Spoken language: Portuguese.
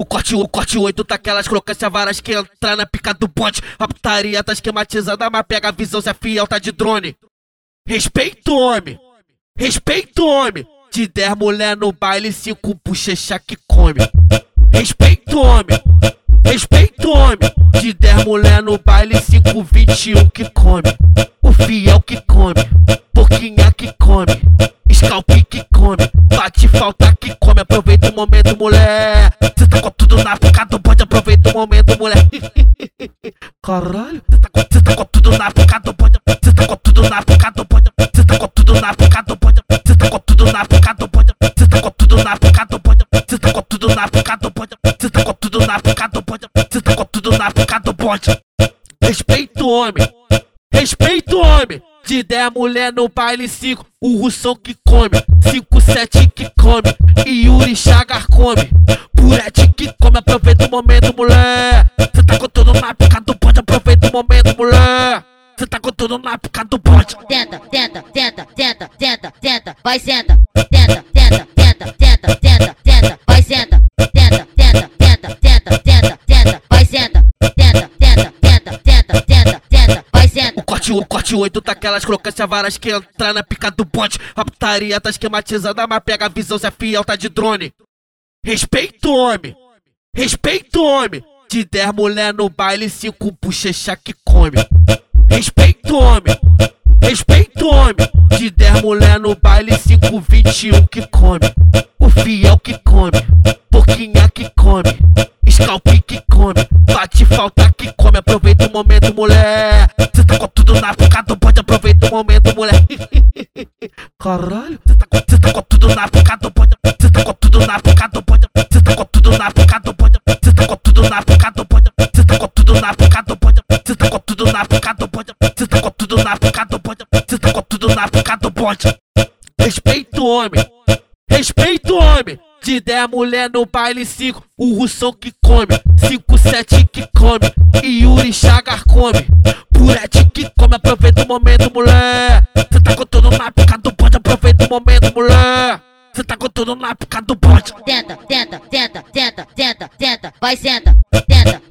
O corte, o corte 8 tá aquelas crocâncias varas que entrar na pica do bonde. A putaria tá esquematizada, mas pega a visão se é fiel, tá de drone. Respeito, homem. Respeito, homem. De 10 mulher no baile, 5 bochecha que come. Respeito, homem. Respeito, homem. De 10 mulher no baile, 5, 21 que come. O fiel que come. Porquinha que come. Scalp que come. Bate falta que come. Aproveita o momento, mulher. Cê tá com tudo na boca do bonde. Aproveita o momento, mulher. Caralho. Cê tá, com, cê tá com tudo na boca do bonde. Cê tá com tudo na boca do bonde. Cê tá com tudo na boca do bonde. Cê tá com tudo na boca do bonde. Cê tá com tudo na boca do bonde. Cê tá com tudo na boca do bonde. Cê tá com tudo na boca do bonde. Cê tá com tudo na boca do bonde. Respeito, homem. Respeito, homem. De 10 mulher no baile 5, o Russão que come, 5, 7 que come, e Yuri Chagar come, Purete que come, aproveita o momento, mulher. Cê tá com tudo na pica do bonde, aproveita o momento, mulher. Cê tá com tudo na pica do bonde. Tenta, tenta, tenta, tenta, tenta, tenta, vai senta. Tenta, corte, o corte 8 tá aquelas crocâncias varas que entrar na pica do bonde. A putaria tá esquematizada, mas pega a visão se é fiel, tá de drone. Respeito, homem. Respeito, homem. De 10 mulher no baile, 5 bochecha que come. Respeito, homem. Respeito, homem. De 10 mulher no baile, 5, 21 que come. O fiel que come. Porquinha que come. Scalp que come. Bate falta que come. Aproveita o momento, mulher. Cê tá com tudo na boca do bonde. Aproveita o momento, mulher. Caralho. Cê tá, com, cê tá com tudo na boca do bonde. Cê tá com tudo na boca do bonde. Cê tá com tudo na boca do bonde. Cê tá com tudo na boca do bonde. Cê tá com tudo na boca do bonde. Cê tá com tudo na boca do bonde. Cê tá com tudo na boca do bonde. Cê tá com tudo na boca do bonde. Respeito, homem. Respeito, homem. De 10 mulher no baile 5, o Russão que come, 5, 7 que come, e Yuri Chagar come, Purete que come, aproveita o momento, mulher. Cê tá com tudo na boca do bonde, aproveita o momento, mulher. Cê tá com tudo na boca do bonde. Tenta, tenta, tenta, tenta, tenta, tenta, vai senta. Tenta,